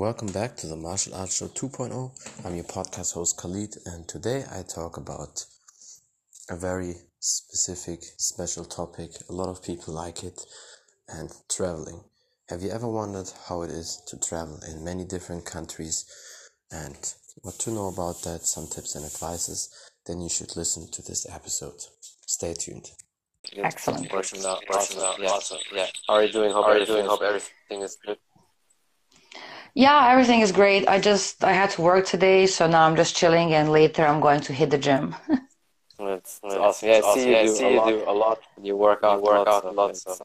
welcome back to the Martial Arts Show 2.0. I'm your podcast host Khalid, and today I talk about a very specific, special topic. A lot of people like it, and traveling. Have you ever wondered how it is to travel in many different countries and what to know about that, some tips and advices? Then you should listen to this episode. Stay tuned. Excellent. Working out, working out. Yeah. Awesome. Yeah. How are you doing? Hope How are you doing? Hope everything is good. Yeah, everything is great. I just I had to work today, so now I'm just chilling, and later I'm going to hit the gym. that's, that's awesome. Yeah, I see, you, do, see you do a lot. You work out, you work out a lot. So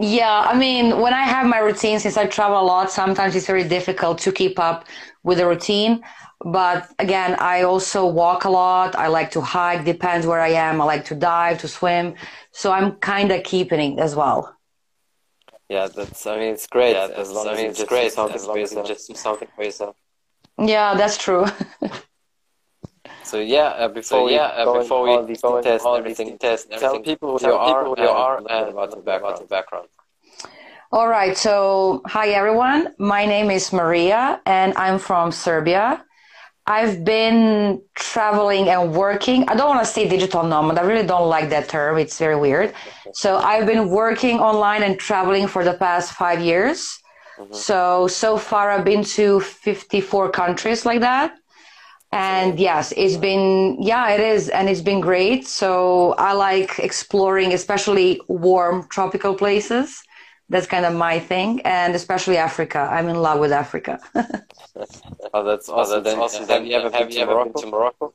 yeah, I mean, when I have my routine, since I travel a lot, sometimes it's very difficult to keep up with the routine. But again, I also walk a lot. I like to hike, depends where I am. I like to dive, to swim. So I'm kind of keeping it as well. Yeah, that's. I mean, it's great. Yeah, as long I mean, it's great. Something as long as you just do something for yourself. Yeah, that's true. so yeah, uh, before so, yeah, uh, before we go into test everything, test tell people who you are, who you are, and about your background. background. All right. So hi everyone. My name is Maria, and I'm from Serbia. I've been traveling and working. I don't want to say digital nomad. I really don't like that term. It's very weird. So I've been working online and traveling for the past five years. Mm-hmm. So, so far I've been to 54 countries like that. And yes, it's been, yeah, it is. And it's been great. So I like exploring, especially warm tropical places that's kind of my thing, and especially Africa. I'm in love with Africa. oh, that's awesome. That's awesome. Have, have, you ever, have you ever been to Morocco?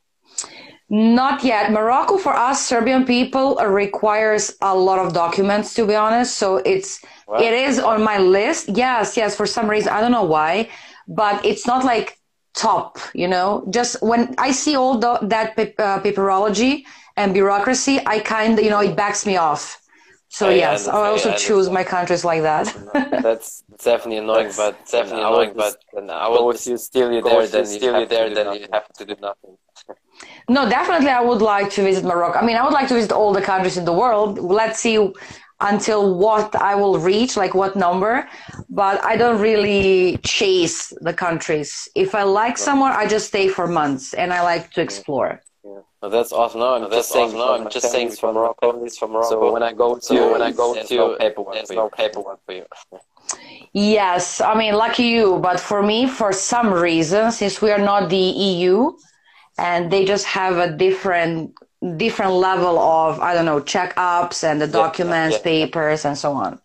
Not yet. Morocco for us Serbian people requires a lot of documents to be honest. So it's what? it is on my list. Yes, yes. For some reason I don't know why, but it's not like top. You know, just when I see all the, that uh, paperology and bureaucracy, I kind of you know it backs me off. So I yes, I also I choose my countries like that. That's definitely annoying, That's but definitely annoying. But I will you still you there, then still you there, then you have to do nothing. no, definitely, I would like to visit Morocco. I mean, I would like to visit all the countries in the world. Let's see until what I will reach, like what number. But I don't really chase the countries. If I like somewhere, I just stay for months, and I like to mm-hmm. explore. Oh, that's awesome. No, I'm no, just saying. Awesome. No, I'm just saying from Morocco. From Morocco. So when I go to so when I go to no paperwork, there's no paperwork for you. yes, I mean, lucky you. But for me, for some reason, since we are not the EU, and they just have a different different level of I don't know checkups and the documents, yeah, yeah, yeah. papers, and so on.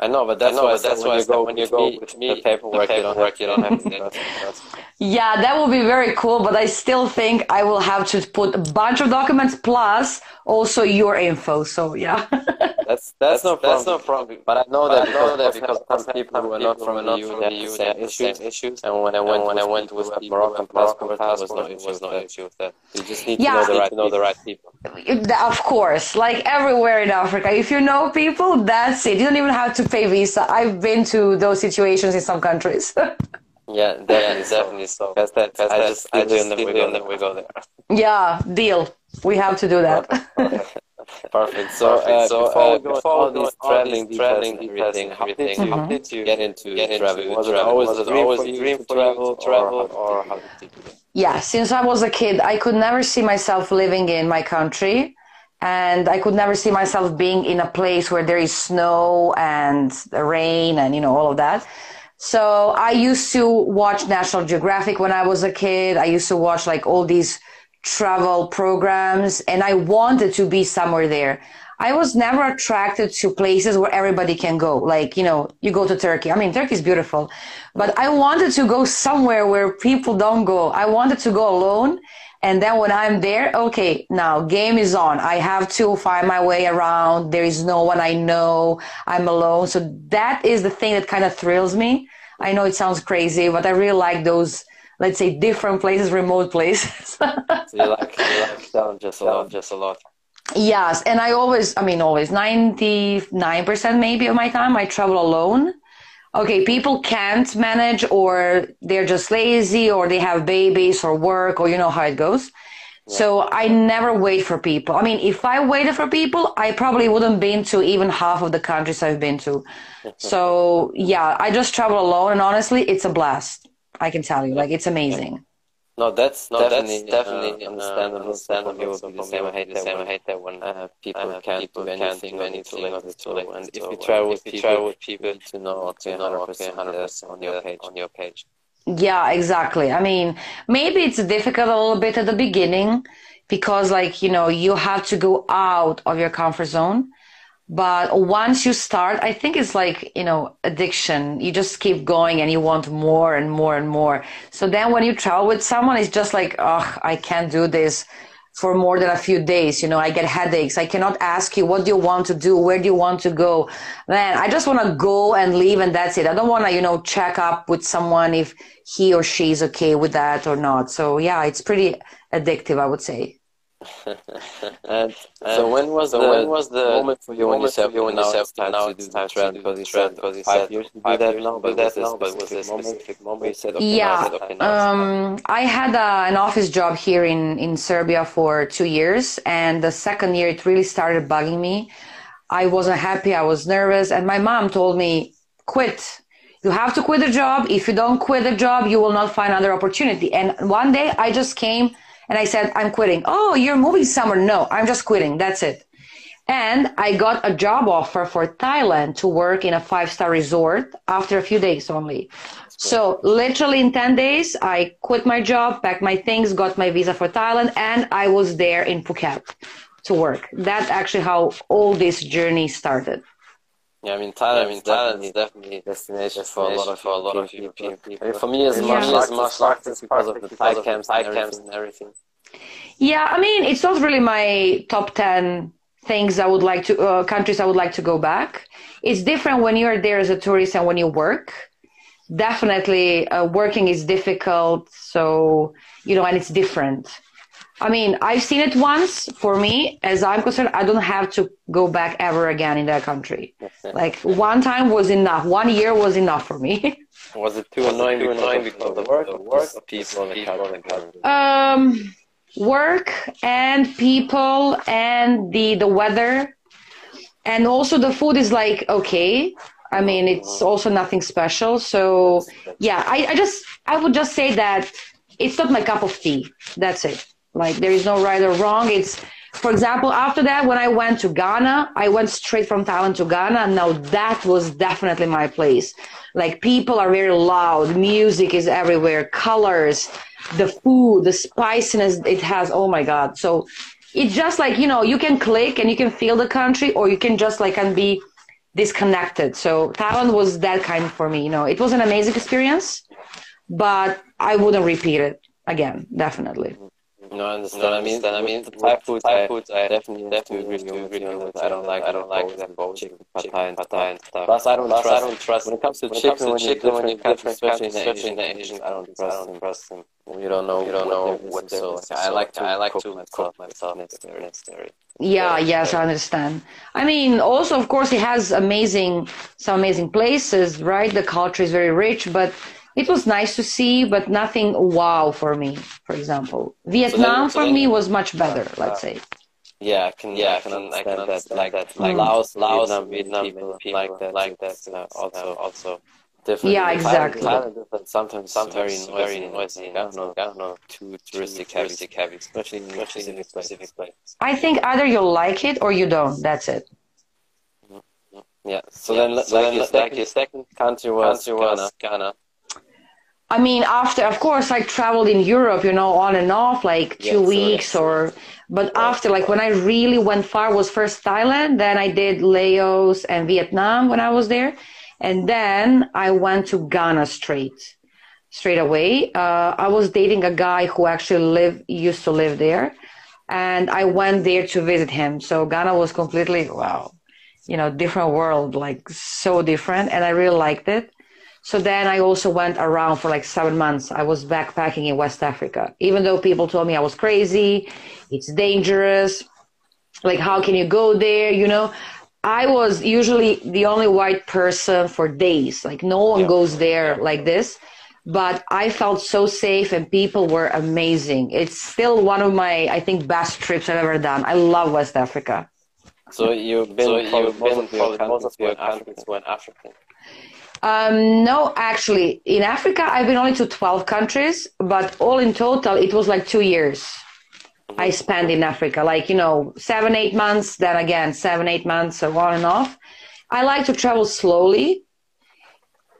I know, but that's know, why. But that's why. Go, when you go with me, the paperwork, the paperwork you don't have, you don't have to. Yeah, that would be very cool, but I still think I will have to put a bunch of documents plus also your info. So yeah. that's, that's, that's no problem. That's no problem. But I know that, I know that because some people who are not from the EU, they have the same issues. And when I went, when I went with a Moroccan passport, there was no issue. Was no issue with that. You just need to know the right, know the right people. Of course, like everywhere in Africa, if you know people, that's it. You don't even have to pay visa. I've been to those situations in some countries. Yeah, definitely, definitely. So, because that, cause I just, I just and then we go, and then we go there. Yeah, deal. We have to do that. Perfect. So, uh, so before, uh, we go before all these traveling, traveling, everything, everything, mm-hmm. how did you get into get into traveling? Was it always, was it always a dream to travel, travel, or how did you do it? Yeah, since I was a kid, I could never see myself living in my country and I could never see myself being in a place where there is snow and rain and you know all of that. So I used to watch National Geographic when I was a kid. I used to watch like all these travel programs and I wanted to be somewhere there. I was never attracted to places where everybody can go. Like, you know, you go to Turkey. I mean, Turkey is beautiful, but I wanted to go somewhere where people don't go. I wanted to go alone and then when I'm there, okay, now game is on. I have to find my way around. There is no one I know. I'm alone. So that is the thing that kind of thrills me. I know it sounds crazy, but I really like those, let's say, different places, remote places. so you like, you like challenges a lot, just a lot. Yes. And I always, I mean, always 99% maybe of my time, I travel alone okay, people can't manage or they're just lazy or they have babies or work or you know how it goes. So I never wait for people. I mean, if I waited for people, I probably wouldn't been to even half of the countries I've been to. so yeah, I just travel alone, and honestly, it's a blast. I can tell you, like it's amazing. No, that's No, definitely, that's definitely uh, uh, understandable. understandable. So So for me, it would be the same. I hate that when uh, people uh, can't people do can't anything do on the anything on tour. the So, and if you and travel if with you people, travel with people, to know to okay, know 100% 100% on your page. on your page. Yeah, exactly. I mean, maybe it's difficult a little bit at the beginning because, like, you know, you have to go out of your comfort zone. But once you start, I think it's like, you know, addiction. You just keep going and you want more and more and more. So then when you travel with someone, it's just like, oh, I can't do this for more than a few days. You know, I get headaches. I cannot ask you, what do you want to do? Where do you want to go? Man, I just want to go and leave and that's it. I don't want to, you know, check up with someone if he or she is okay with that or not. So yeah, it's pretty addictive, I would say. And so when was So the when was the moment for you when you moment said you when now you said it's time now to it's do time the to trend do because you trend said because you five said years to do five that years now, but that now, but was a specific moment specific moment you said okay, now Yeah. it's okay, now Um, I had a, an office job here in, in Serbia for two years, and the second year it really started bugging me. I wasn't happy, I was nervous, and my mom told me, quit. You have to quit the job. If you don't quit the job, you will not find another opportunity. And one day I just came and I said, I'm quitting. Oh, you're moving somewhere. No, I'm just quitting. That's it. And I got a job offer for Thailand to work in a five star resort after a few days only. So literally in 10 days, I quit my job, packed my things, got my visa for Thailand, and I was there in Phuket to work. That's actually how all this journey started. Yeah, I mean Thailand, I mean, Thailand is definitely a destination for a lot of for a lot of European European people. people. I mean, for me, as Yeah. much Yeah. as martial arts is because of the Thai camps, Thai camps and everything. Yeah, I mean, it's not really my top 10 things I would like to, uh, countries I would like to go back. It's different when you're there as a tourist and when you work. Definitely, uh, working is difficult. So, you know, and it's different. I mean, I've seen it once. For me, as I'm concerned, I don't have to go back ever again in that country. Like one time was enough. One year was enough for me. Was it too Was it annoying too because annoying of the work, work, people on the people on country? um, work and people and the the weather, and also the food is like okay. I mean, it's also nothing special. So yeah, I, I just I would just say that it's not my cup of tea. That's it. Like there is no right or wrong. It's for example, after that, when I went to Ghana, I went straight from Thailand to Ghana. Now that was definitely my place. Like people are very loud, music is everywhere, colors, the food, the spiciness it has. Oh my God. So it's just like, you know, you can click and you can feel the country or you can just like and be disconnected. So Thailand was that kind for me. You know, it was an amazing experience, but I wouldn't repeat it again, definitely. No, I understand. No, I I mean, understand. I mean, with the Thai food, Thai I food, I definitely definitely agree have with agree you on with that. you I don't like, I don't like both that both both chicken, pad chicken, thai, and pad stuff. thai and stuff. Plus, I don't Plus, I trust. don't trust- When it comes to when it chicken, comes to when you're chicken, when different you're countries, different especially in the countries, Asian, especially in Asian I don't countries, I trust don't them. trust them. You don't know. You don't know what so they're like. I like to. I like cook to myself. cook myself necessary. necessary. Yeah, yes, I understand. I mean, also, of course, it has amazing, some amazing places, right? The culture is very rich, but it was nice to see, but nothing wow for me, for example. Vietnam so for me was much better, let's say. Yeah, I can. Yeah, I can understand that. Like, that. like Mm. Laos, Laos, Vietnam, Vietnam, people, people like that. like that. That's uh, also also different. Yeah, exactly. Thailand is sometimes, sometimes very very noisy. noisy. I don't know. Gano, Too touristic touristic heavy, heavy, heavy, especially in especially in a specific places. place. I think either you like it or you don't. That's it. Yeah. So Yeah, then, so like then, your like second your second country was country was Ghana. Ghana. I mean, after, of course, I traveled in Europe, you know, on and off, like Yeah, two sure, weeks yeah, or, but after, like when I really went far was first Thailand, then I did Laos and Vietnam when I was there. And then I went to Ghana straight, straight away. Uh, I was dating a guy who actually lived, used to live there. And I went there to visit him. So Ghana was completely, wow, you know, different world, like so different. And I really liked it. So then I also went around for like seven months. I was backpacking in West Africa, even though people told me I was crazy, it's dangerous. Like, how can you go there? You know, I was usually the only white person for days. Like, no one Yeah. goes there like this. but I felt so safe and people were amazing. It's still one of my, I think, best trips I've ever done. I love West Africa. So you've been, So you've most been of your probably most countries of your were countries African. were African. Um, no, actually, in Africa, I've been only to 12 countries, but all in total, it was like two years I spent in Africa. Like, you know, seven, eight months, then again, seven, eight months, so on and off. I like to travel slowly.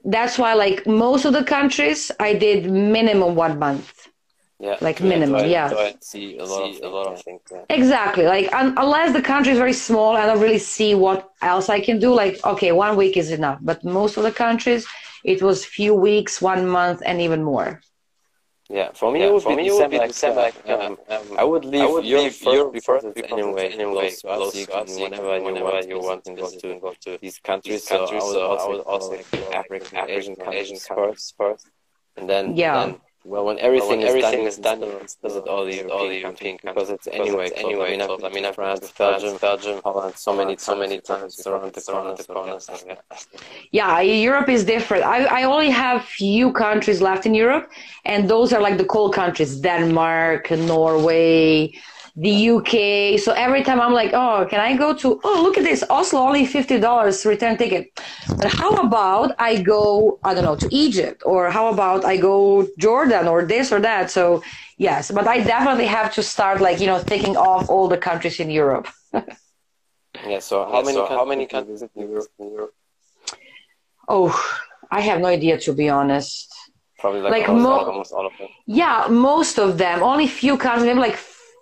That's why, like, most of the countries, I did minimum one month. Yeah. Like minimum, so I, yeah. So see a lot, See of, a lot of things. Yeah. Exactly. Like, un- unless the country is very small, I don't really see what else I can do. Like, okay, one week is enough. But most of the countries, it was few weeks, one month, and even more. Yeah, for me Yeah, it would for be me it would be like, December, like, um, um, I would leave I would Europe leave first Europe first it's because anyway anyway close to us. close You to us. can You whenever can- you whenever want, you want to go visit to go to these countries. these countries. So I would So I also, would also explore, like African, Asian, Asian countries countries first, and then Yeah. then well when everything, when is, everything done, is done, you you can can still visit all the European, all the countries European because it's countries, anyway it's close. I mean, anyway I've close. I mean, I've France, France, Belgium, Belgium, Holland so many so many times, times, around the corner. the corner, So, so, yeah. Yeah, Europe is different. I, I only have few countries left in Europe, and those are like the cold countries Denmark, Norway, the UK. So every time I'm like, oh, can I go to, oh, look at this, Oslo, only $50 return ticket. But how about I go, I don't know, to Egypt, or how about I go Jordan, or this or that? So, yes, but I definitely have to start, like, you know, thinking of all the countries in Europe. Yeah. So how Yeah, many so countries how many countries in Europe? in Europe? Oh, I have no idea, to be honest. Probably like, Like almost, mo- all, almost all of them. Yeah, most of them. Only few countries, maybe like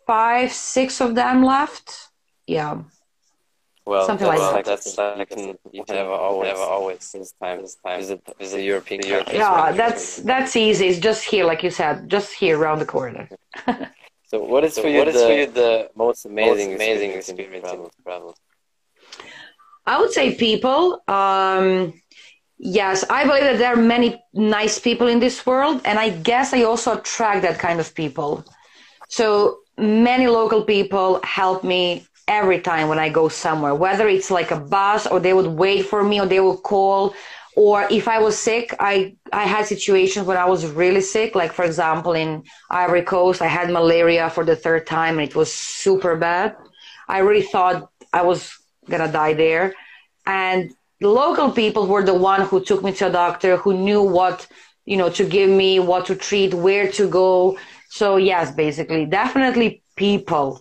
five, six of them left. Yeah. Well, Something that's like like that. that's like you can you can never always Never always this time this time visit visit the European. Yeah, right? that's that's easy. It's just here, like you said, just here around the corner. So what is So for you what is the for you the most amazing most amazing experience experience travel? in travel? I would say people. Um, yes, I believe that there are many nice people in this world, and I guess I also attract that kind of people. So many local people help me every time when I go somewhere, whether it's like a bus or they would wait for me or they would call. Or if I was sick, I, I had situations when I was really sick. Like, for example, in Ivory Coast, I had malaria for the third time and it was super bad. I really thought I was gonna die there. And the local people were the one who took me to a doctor, who knew what, you know, to give me, what to treat, where to go. So yes, basically, definitely people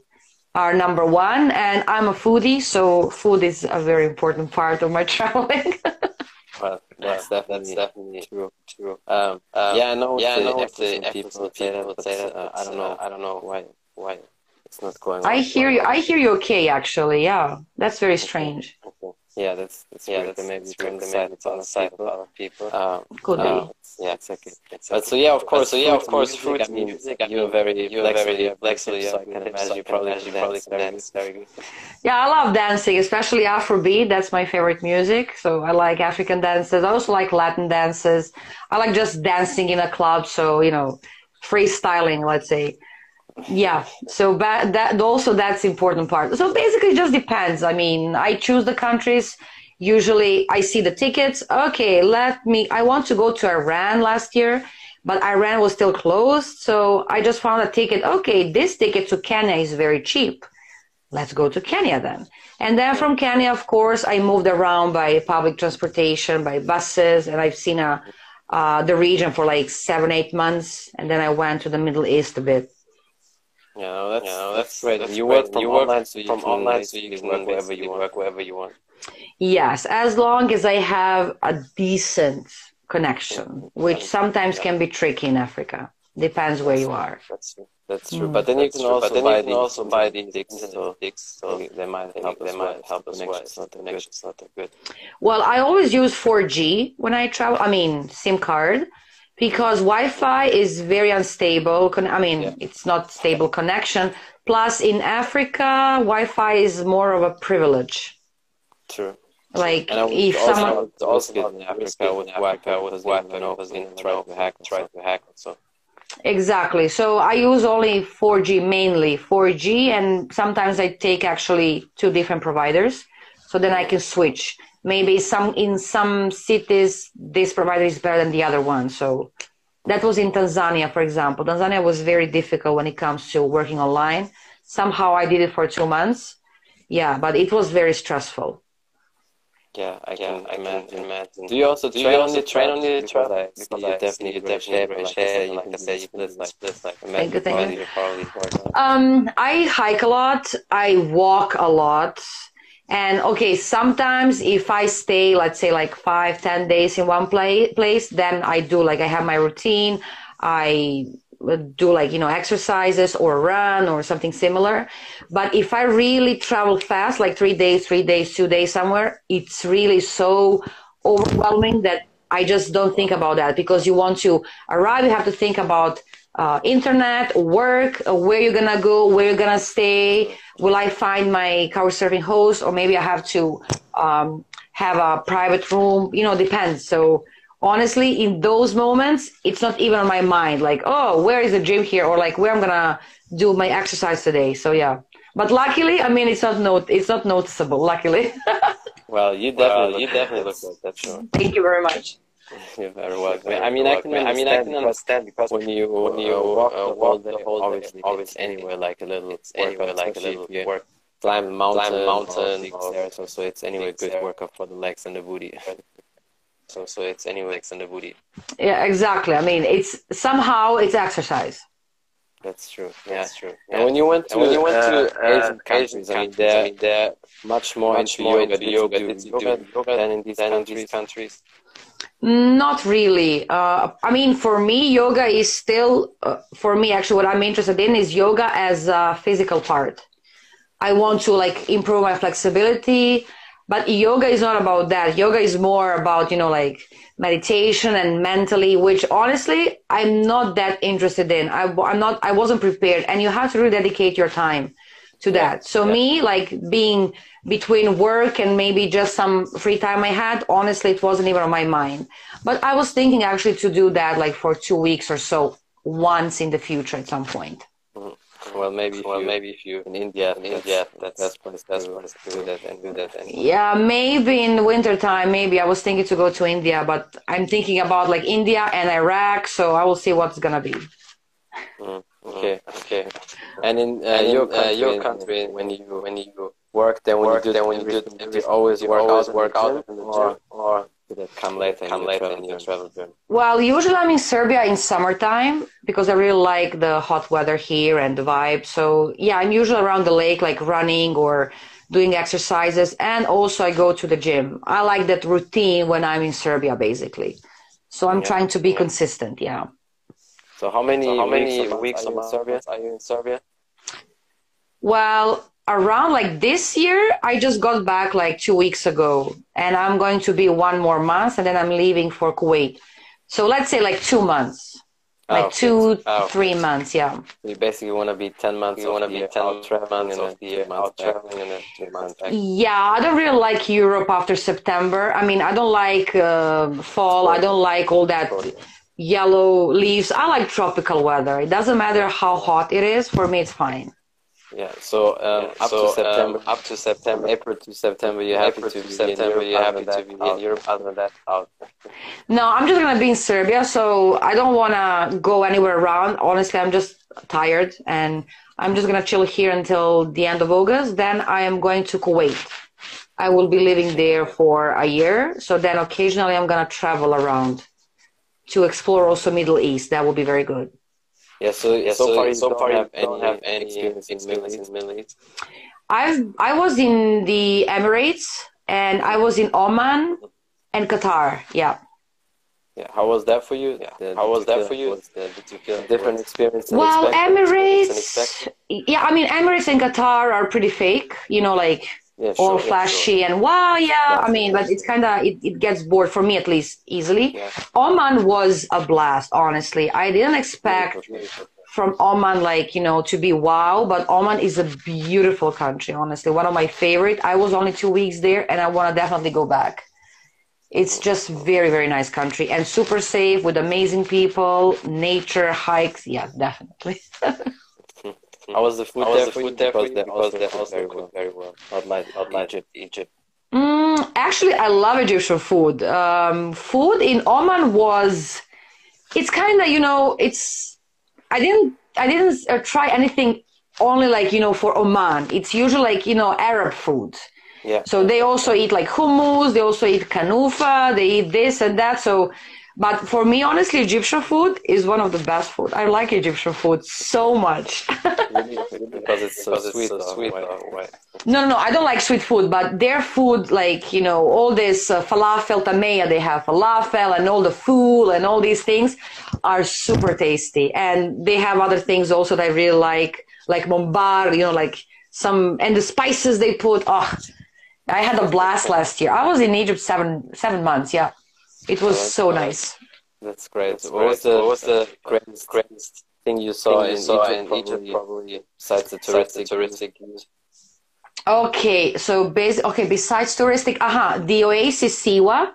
are number one. And I'm a foodie, so food is a very important part of my traveling. Well, that's Well, definitely, that's definitely true. true. Um, Um, yeah, I know. yeah, I know efforts the and efforts people and would say that, but say that, uh, I don't uh, know. I don't know why why it's not going. I on. hear you. I hear you okay, actually. Yeah, that's very strange. Okay. Yeah, that's that's Yeah, weird. that's, maybe that's you're weird. on the Maybe side it's on the side of other people. Um, Could be. uh, Yeah, exactly. exactly. But so yeah, of course. so yeah, of course, music, food, I mean, music. I you're very you're flexible, very you have flexible, so I you can imagine so you probably imagine you dance probably very dance very good. Yeah, I love dancing, especially Afrobeat. That's my favorite music. So I like African dances. I also like Latin dances. I like just dancing in a club. So, you know, freestyling, let's say. Yeah. So ba- that also that's important part. So basically it just depends. I mean, I choose the countries. Usually I see the tickets. Okay, let me, I want to go to Iran last year, but Iran was still closed. So I just found a ticket. Okay, this ticket to Kenya is very cheap let's go to Kenya then. And then from Kenya, of course, I moved around by public transportation, by buses, and I've seen a, uh, the region for like seven, eight months. And then I went to the Middle East a bit. Yeah, no, that's, Yeah, no, that's great. That's you great. work from you work online, so you from can online, so you can work wherever you want. work wherever you want. Yes, as long as I have a decent connection, which sometimes can be tricky in Africa. Depends where you are. That's true. That's true. Mm. But then you can also then buy you can these also buy these sticks, sticks, so so they might help they as might well. help as well. Connection's not that good. Connection's not that good. Well, I always use 4G when I travel. I mean, SIM card, because Wi-Fi is very unstable. I mean, Yeah. it's not stable connection. Plus, in Africa, Wi-Fi is more of a privilege. True. Like if also, someone, also good in Africa with Wi-Fi, with because Wi-Fi, you know, because you you know, never try to hack, try to hack. So exactly. So I use only 4G mainly 4G, and sometimes I take actually two different providers, so then I can switch. Maybe some in some cities this provider is better than the other one. So That was in Tanzania, for example. Tanzania was very difficult when it comes to working online. Somehow I did it for two months. Yeah, but it was very stressful. Yeah, I can yeah, imagine. imagine. Do you also do train, you also on, train on the trail? Like, because you definitely, you definitely share, you like I said, you can like this, like thank you, thank you. Um, I hike a lot. I walk a lot. And okay, sometimes if I stay, let's say like five, ten days in one play, place, then I do like I have my routine. I do like you know exercises or run or something similar but if i really travel fast like three days three days two days somewhere it's really so overwhelming that i just don't think about that because you want to arrive you have to think about uh, internet work uh, where you're gonna go where you're gonna stay will i find my couchsurfing host or maybe i have to um, have a private room you know depends so honestly, in those moments, it's not even on my mind. Like, oh, where is the gym here, or like where I'm gonna do my exercise today. So yeah, but luckily, I mean, it's not not it's not noticeable. Luckily. well, you definitely well, you definitely look good. That's sure. Thank you very much. You're very welcome. I mean, I can I mean, I can understand because when you when you walk, uh, walk the whole obviously, obviously anywhere like a little it's anywhere like a little work. Climb a mountain, climb a mountain, or, or, so, so it's anyway good workout for the legs and the booty. So, so it's anyway in the booty. Yeah, exactly. I mean, it's somehow it's exercise. That's true. Yeah. That's true. Yeah. And when you went to when you went uh, to uh, Asian countries, I mean, they're, I mean, they're much more much into more yoga. Did yoga, you do yoga, yoga than in these, than countries? In these countries? Not really. Uh, I mean, for me, yoga is still uh, for me. Actually, what I'm interested in is yoga as a physical part. I want to like improve my flexibility. But yoga is not about that. Yoga is more about, you know, like meditation and mentally, which honestly, I'm not that interested in. I, am not, I wasn't prepared. And you have to really dedicate your time to that. So yeah. me, like being between work and maybe just some free time I had, honestly, it wasn't even on my mind. But I was thinking actually to do that like for two weeks or so once in the future at some point. Well, maybe well, maybe if you in India, in India, that's that's that's, that's do that and do that. And yeah, maybe in winter time, maybe I was thinking to go to India, but I'm thinking about like India and Iraq, so I will see what's gonna be. Mm, okay, okay. And in, uh, and in your country, uh, your country, when you when you work, then when work, you do, then when you do, you always work out, work out in the gym, or, or did come later? Come later in your travel journey. Well, usually I'm in Serbia in summertime because I really like the hot weather here and the vibe. So yeah, I'm usually around the lake, like running or doing exercises, and also I go to the gym. I like that routine when I'm in Serbia, basically. So I'm yeah. trying to be yeah. consistent. Yeah. So how many so how many weeks, weeks are, you in Serbia? Are you in Serbia? Well, around like this year, I just got back like two weeks ago, and I'm going to be one more month, and then I'm leaving for Kuwait. So let's say like two months, oh, like two, oh, three months, yeah. You basically want to be ten months. You want to be ten traveling and then be out traveling and then three months back. Yeah, I don't really like Europe after September. I mean, I don't like uh, fall. I don't like all that yellow leaves. I like tropical weather. It doesn't matter how hot it is. For me, it's fine. Yeah. So um, yeah. up so, to September, um, up to September, April to September, you're happy to, to September. You're happy to be in Europe. Other than that, out. no, I'm just gonna be in Serbia, so I don't wanna go anywhere around. Honestly, I'm just tired, and I'm just gonna chill here until the end of August. Then I am going to Kuwait. I will be living there for a year. So then occasionally I'm gonna travel around to explore also Middle East. That will be very good. Yeah, so yeah, so, so far you so don't, far have, you don't have any experience in Middle East. Middle East. I've I was in the Emirates and I was in Oman and Qatar. Yeah. Yeah, how was that for you? Yeah. how was that for you? Was, did you feel different experience? Well, Emirates. Yeah, I mean Emirates and Qatar are pretty fake. You know, like yeah, sure, all flashy yeah, sure. and wow, yeah. I mean, but it's kind of it, it gets bored for me at least easily. Yeah. Oman was a blast, honestly. I didn't expect from Oman like you know to be wow, but Oman is a beautiful country, honestly. One of my favorite. I was only two weeks there, and I want to definitely go back. It's just very very nice country and super safe with amazing people, nature, hikes. Yeah, definitely. How was the food How there? The food there because, because they also very well. very well. Not like not like Egypt. Egypt. Mm, actually, I love Egyptian food. Um, food in Oman was it's kind of you know it's I didn't I didn't uh, try anything only like you know for Oman. It's usually like you know Arab food. Yeah. So they also eat like hummus. They also eat kanufa. They eat this and that. So, but for me, honestly, Egyptian food is one of the best food. I like Egyptian food so much. because it's so sweet. So sweet right? No, no, no. I don't like sweet food, but their food, like you know, all this uh, falafel tameya, they have falafel and all the food and all these things are super tasty, and they have other things also that I really like, like mombar, you know, like some and the spices they put. Oh, I had a blast last year. I was in Egypt seven seven months. Yeah, it was oh, so nice. That's great. That's what, great. Was the, what was the greatest, greatest thing you saw, thing you in, saw Egypt, in probably, Egypt, probably besides the touristic, touristic Okay, so base, okay, besides touristic, aha, uh-huh, the Oasis Siwa,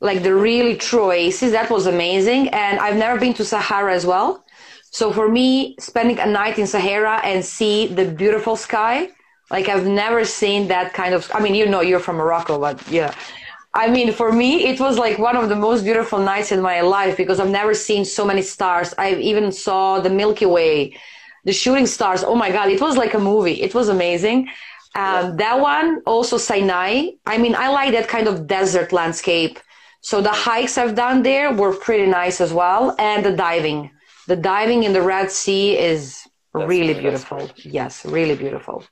like the really true oasis, that was amazing. And I've never been to Sahara as well. So for me, spending a night in Sahara and see the beautiful sky, like I've never seen that kind of. I mean, you know, you're from Morocco, but yeah. I mean, for me, it was like one of the most beautiful nights in my life because I've never seen so many stars. I even saw the Milky Way, the shooting stars. Oh my God, it was like a movie. It was amazing. Um, that one, also Sinai. I mean, I like that kind of desert landscape. So the hikes I've done there were pretty nice as well. And the diving. The diving in the Red Sea is That's really beautiful. Yes, really beautiful.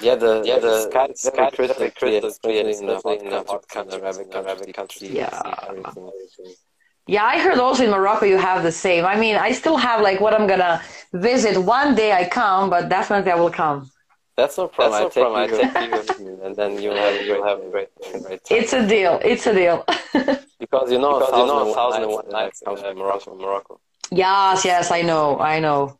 Yeah, the yeah the sky is very crystal clear, especially in the hot, in the hot countries, Arabic, Arabic countries. Yeah. Yeah, I heard also in Morocco you have the same. I mean, I still have like what I'm gonna visit one day. I come, but definitely I will come. That's no problem. That's no problem. I take you with me, and then you'll have you'll have a great great time. It's a deal. It's a deal. because you know, because you know, a thousand and one nights comes from uh, uh, Morocco. Morocco. Yes, yes, I know, I know.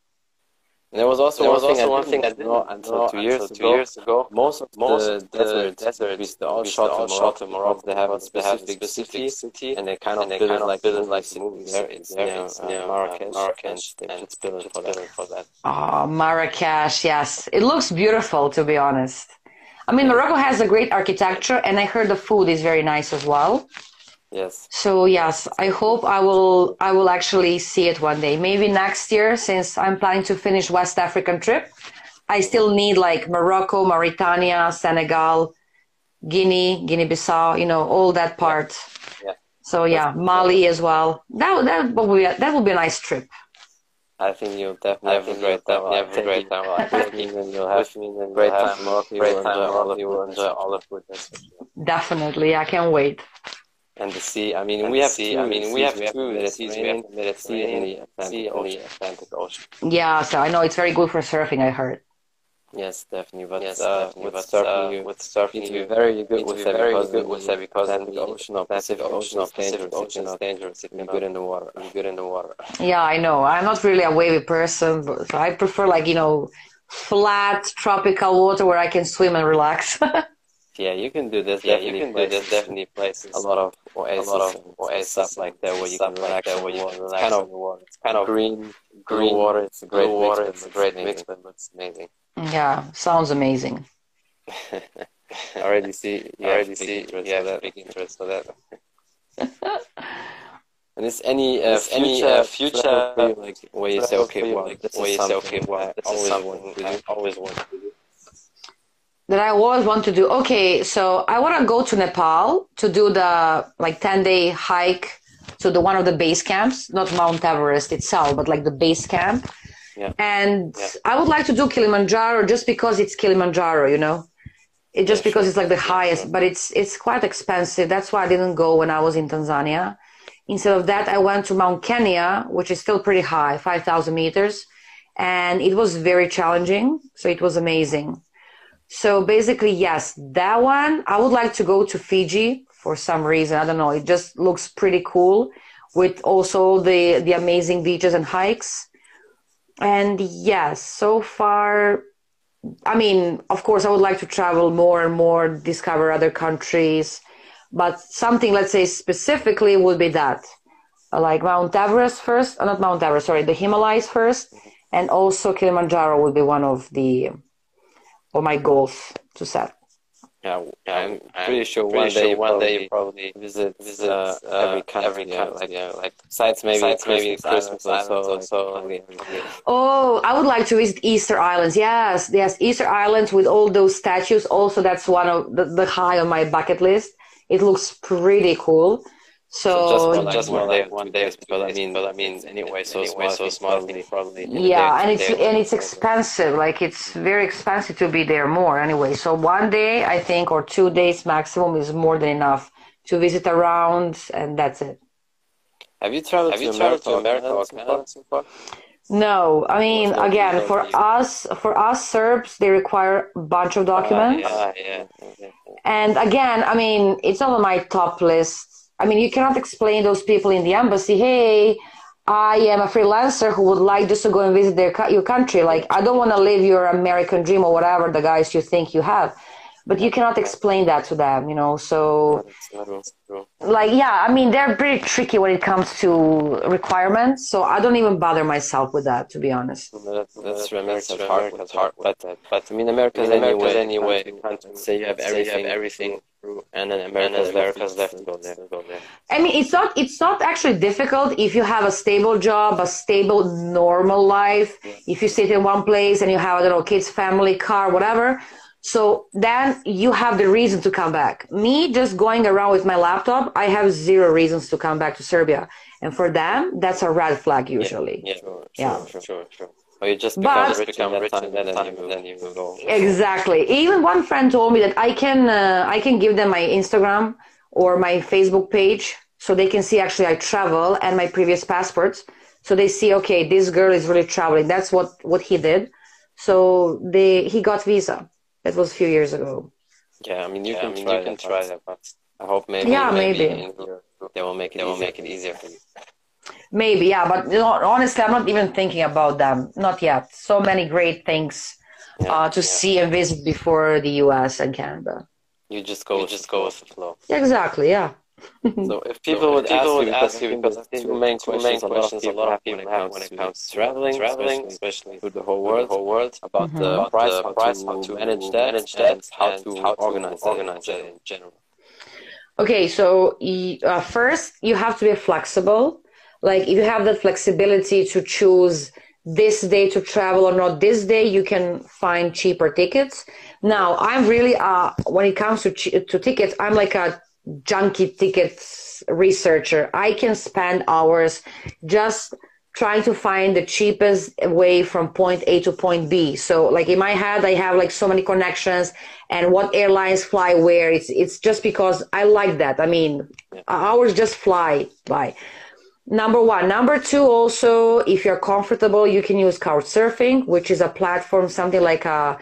And there was also there was one also thing one thing I didn't know until two years two ago. years ago. Most of most the desert deserts, the all shot in Morocco. Morocco. They have a specific city, city, and they kind of build it like build it like movies. There, it's near uh, Marrakesh, Marrakesh. They just built for that. For that. Oh, Marrakesh! Yes, it looks beautiful. To be honest, I mean Morocco has a great architecture, and I heard the food is very nice as well. Yes. So yes, I hope I will I will actually see it one day. Maybe next year since I'm planning to finish West African trip. I still need like Morocco, Mauritania, Senegal, Guinea, Guinea-Bissau, you know, all that part. Yeah. So yeah, Mali as well. That that will be a, that will be a nice trip. I think you'll definitely have a great time. Have a great time. With me, and you'll have great time. Great time. You will enjoy all the food. Definitely, I can't wait and the sea. I mean, we have sea. Two, I mean, we have two the seas. We have the sea and the Atlantic, Ocean. Yeah, so I know it's very good for surfing. I heard. Yes, definitely. But yes, uh, definitely. with but, surfing, uh, with surfing, you need to be very good with that very because, good with that because the ocean of Pacific Ocean of Pacific Ocean is dangerous. If you're good in the water, you're good in the water. Yeah, I know. I'm not really a wavy person, but I prefer like you know flat tropical water where I can swim and relax. Yeah, you can do this. Yeah, you can places. do this. Definitely places. A lot of oasis, a lot of oasis stuff like that where you can relax. Like that where you can relax. Kind of water. It's kind of green, green water. It's a great water. It's a great mix, but it's amazing. Yeah, sounds amazing. I already see. You already see. You have a big interest for that. And is any uh, is any uh, future like where you say okay, well, this is you say okay, well, this is something I always want to do that I always want to do. Okay, so I want to go to Nepal to do the like 10 day hike to the one of the base camps, not Mount Everest itself, but like the base camp. Yeah. And yeah. I would like to do Kilimanjaro just because it's Kilimanjaro, you know. It just yeah, because sure. it's like the highest, but it's it's quite expensive. That's why I didn't go when I was in Tanzania. Instead of that, I went to Mount Kenya, which is still pretty high, 5,000 meters. And it was very challenging. So it was amazing. So basically, yes, that one, I would like to go to Fiji for some reason. I don't know. It just looks pretty cool with also the, the amazing beaches and hikes. And yes, so far, I mean, of course, I would like to travel more and more, discover other countries, but something, let's say specifically would be that like Mount Everest first, uh, not Mount Everest, sorry, the Himalayas first, and also Kilimanjaro would be one of the or my goals to set. Yeah, I'm pretty sure pretty one day, sure one day you probably visit visit uh, every country, every country like, yeah, like sites maybe besides maybe Christmas, Christmas or so. Like, oh, I would like to visit Easter Islands. Yes, yes, Easter Islands with all those statues. Also, that's one of the, the high on my bucket list. It looks pretty cool. So, so just, one day, one day, because I mean, but I mean, anyway, so anyway, small, so small, probably. Yeah, and it's and it's expensive. Like it's very expensive to be there more anyway. So one day, I think, or two days maximum is more than enough to visit around, and that's it. Have you traveled Have to you America, to America or Canada so far? No, I mean, again, for us, for us Serbs, they require a bunch of documents. Uh, yeah, yeah. And again, I mean, it's not on my top list I mean, you cannot explain those people in the embassy, hey, I am a freelancer who would like just to go and visit their your country. Like, I don't want to live your American dream or whatever the guys you think you have. But you cannot explain that to them, you know. So, like, yeah, I mean, they're pretty tricky when it comes to requirements. So I don't even bother myself with that, to be honest. That's, that's, that's hard. That's hard. But, but I mean, America's, America's anyway. anyway. Say you have everything. You have everything and then America's, America's left to go there. Go there. I mean, it's not it's not actually difficult if you have a stable job, a stable normal life. Yeah. If you sit in one place and you have I don't know kids, family, car, whatever. So then you have the reason to come back. Me just going around with my laptop, I have zero reasons to come back to Serbia, and for them, that's a red flag usually. Yeah, yeah, sure, yeah. Sure, sure, sure. Or you just become but, rich, become rich and then, you, then you go. Exactly. Even one friend told me that I can uh, I can give them my Instagram or my Facebook page so they can see actually I travel and my previous passports. So they see, okay, this girl is really traveling. That's what what he did. So they he got visa. That was a few years ago. Yeah, I mean you yeah, can I mean, try, you can try that, but I hope maybe yeah maybe, maybe. they will make it they will make it easier for you. Maybe, yeah, but you know, honestly, I'm not even thinking about them. Not yet. So many great things yeah, uh, to yeah. see and visit before the U.S. and Canada. You just go, you just go with the flow. Exactly. Yeah. so if people so would, if people ask, would you, ask you, because I think two main two questions, main questions a lot of people have when it comes to traveling, traveling, especially to the whole world, the whole world about mm-hmm. the price, the price, how to manage that, manage that, and how to how organize, organize that in general. Okay, so uh, first you have to be flexible like if you have that flexibility to choose this day to travel or not. This day you can find cheaper tickets. Now i'm really uh when it comes to to tickets i'm like a junkie tickets researcher. I can spend hours just trying to find the cheapest way from point a to point b. So like in my head i have like so many connections and what airlines fly where. It's it's just because i like that. I mean hours just fly by Number one. Number two, also, if you're comfortable, you can use Couchsurfing, which is a platform, something like a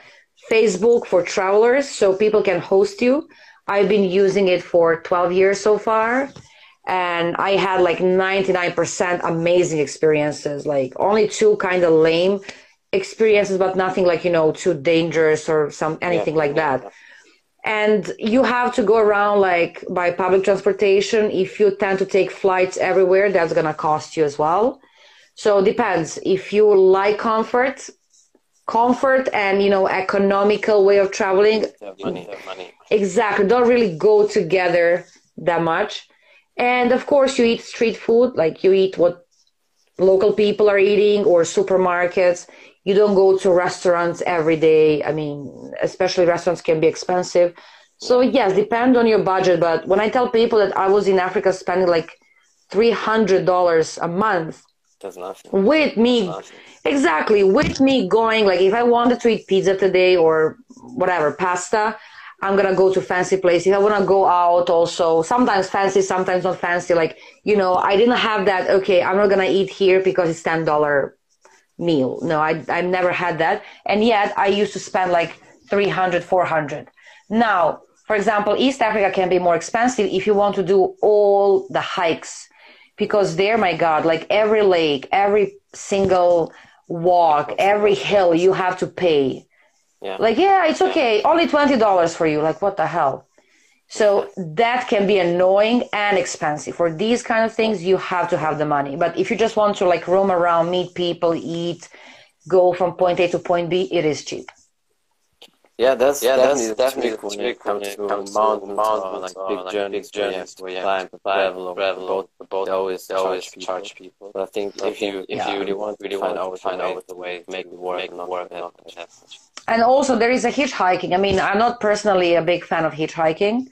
Facebook for travelers, so people can host you. I've been using it for 12 years so far, and I had like 99% amazing experiences, like only two kind of lame experiences, but nothing like, you know, too dangerous or some anything yeah, like that and you have to go around like by public transportation. If you tend to take flights everywhere that's going to cost you as well. So depends. If you like comfort comfort and you know economical way of traveling money, money. exactly. Don't really go together that much. And of course you eat street food. Like you eat what local people are eating or supermarkets you don't go to restaurants every day. I mean, especially restaurants can be expensive. So yes, depend on your budget. But when I tell people that I was in Africa spending like three hundred dollars a month, that's nothing. With me, nothing. exactly with me going like if I wanted to eat pizza today or whatever pasta, I'm gonna go to fancy place. If I wanna go out, also sometimes fancy, sometimes not fancy. Like you know, I didn't have that. Okay, I'm not gonna eat here because it's ten dollar meal. No, I, I've never had that. And yet I used to spend like 300, 400. Now, for example, East Africa can be more expensive if you want to do all the hikes because there, my God, like every lake, every single walk, every hill you have to pay. Yeah. Like, yeah, it's okay. Only $20 for you. Like, what the hell? So that can be annoying and expensive. For these kind of things, you have to have the money. But if you just want to like roam around, meet people, eat, go from point A to point B, it is cheap. Yeah, that's yeah, definitely that's definitely when it comes to mountains, mountains like big like journeys, big journeys where you have to travel or travel. Both, both, they always, they always charge, charge people. But I think if you if you really want really want to find out the way, make it work, make it work, not have. And also, there is a hitchhiking. I mean, I'm not personally a big fan of hitchhiking.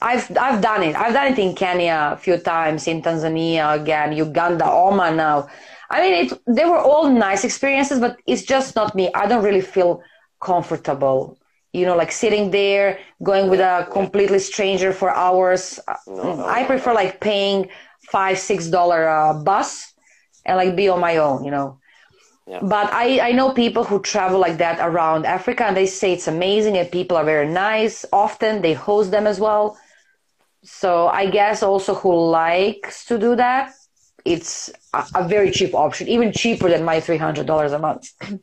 I've I've done it. I've done it in Kenya a few times, in Tanzania again, Uganda, Oman now. I mean, it. They were all nice experiences, but it's just not me. I don't really feel comfortable you know, like sitting there, going with a completely stranger for hours. No, I prefer like paying five, six dollar uh, bus and like be on my own, you know. Yeah. But I, I know people who travel like that around Africa and they say it's amazing and people are very nice. Often they host them as well. So I guess also who likes to do that, it's a, a very cheap option, even cheaper than my $300 a month.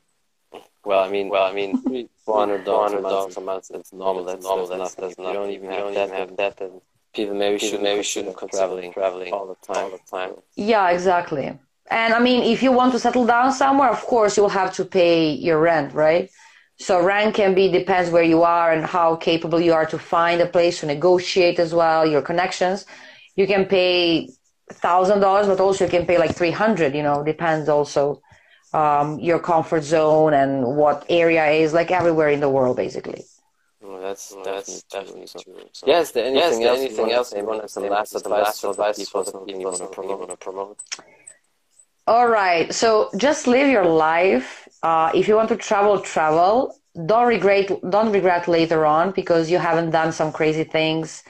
Well, I mean, well, I mean, four hundred dollars a month. It's normal. That's normal. That's enough. That's enough. You don't even have that. Have that. Then people maybe should maybe shouldn't traveling traveling all the time. All the time. Yeah, exactly. And I mean, if you want to settle down somewhere, of course you'll have to pay your rent, right? So rank can be depends where you are and how capable you are to find a place to negotiate as well. Your connections, you can pay thousand dollars, but also you can pay like three hundred. You know, depends also um, your comfort zone and what area is like everywhere in the world basically well, that's, well, that's definitely, definitely true. So, yes, there anything yes, else? Anything else? You want some last advice for the people that you want to promote? promote? All right. So just live your life. Uh, if you want to travel, travel. Don't regret. Don't regret later on because you haven't done some crazy things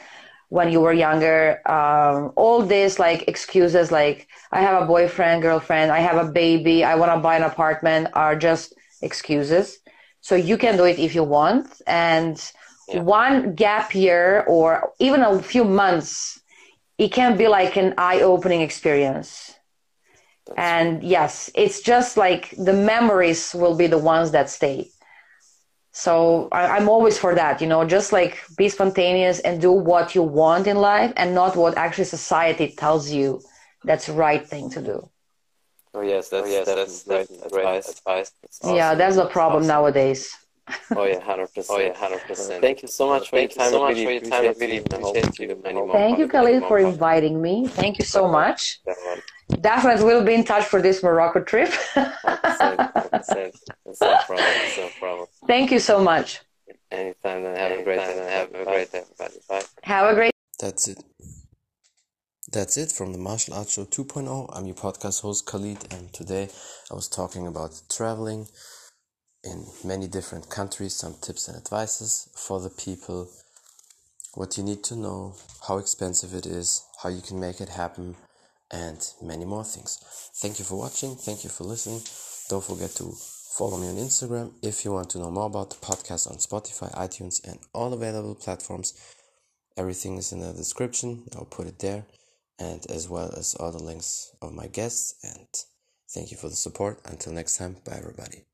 when you were younger. Um, all this like excuses like I have a boyfriend, girlfriend, I have a baby, I want to buy an apartment are just excuses. So you can do it if you want. And yeah. one gap year or even a few months, it can be like an eye opening experience. That's and yes, it's just like the memories will be the ones that stay. So I, am always for that, you know, just like be spontaneous and do what you want in life and not what actually society tells you that's the right thing to do. Oh yes, that's, oh, yes, that's, that's, that's advice. advice. Awesome. Yeah, that's the problem awesome. nowadays. oh yeah, hundred percent. Oh yeah, hundred percent. Thank you so much for your time. So much for your time. I really appreciate you. Thank you, Khalid, for inviting me. Thank you so much. Definitely, we'll be in touch for this Morocco trip. Thank you so much. Anytime, then have a great day. Have a great day, everybody. Bye. Have a great. That's it. That's it from the Martial Arts Show 2.0. I'm your podcast host Khalid, and today I was talking about traveling in many different countries, some tips and advices for the people, what you need to know, how expensive it is, how you can make it happen, and many more things. Thank you for watching. Thank you for listening. Don't forget to follow me on Instagram if you want to know more about the podcast on Spotify, iTunes, and all available platforms. Everything is in the description. I'll put it there, and as well as all the links of my guests. And thank you for the support. Until next time, bye, everybody.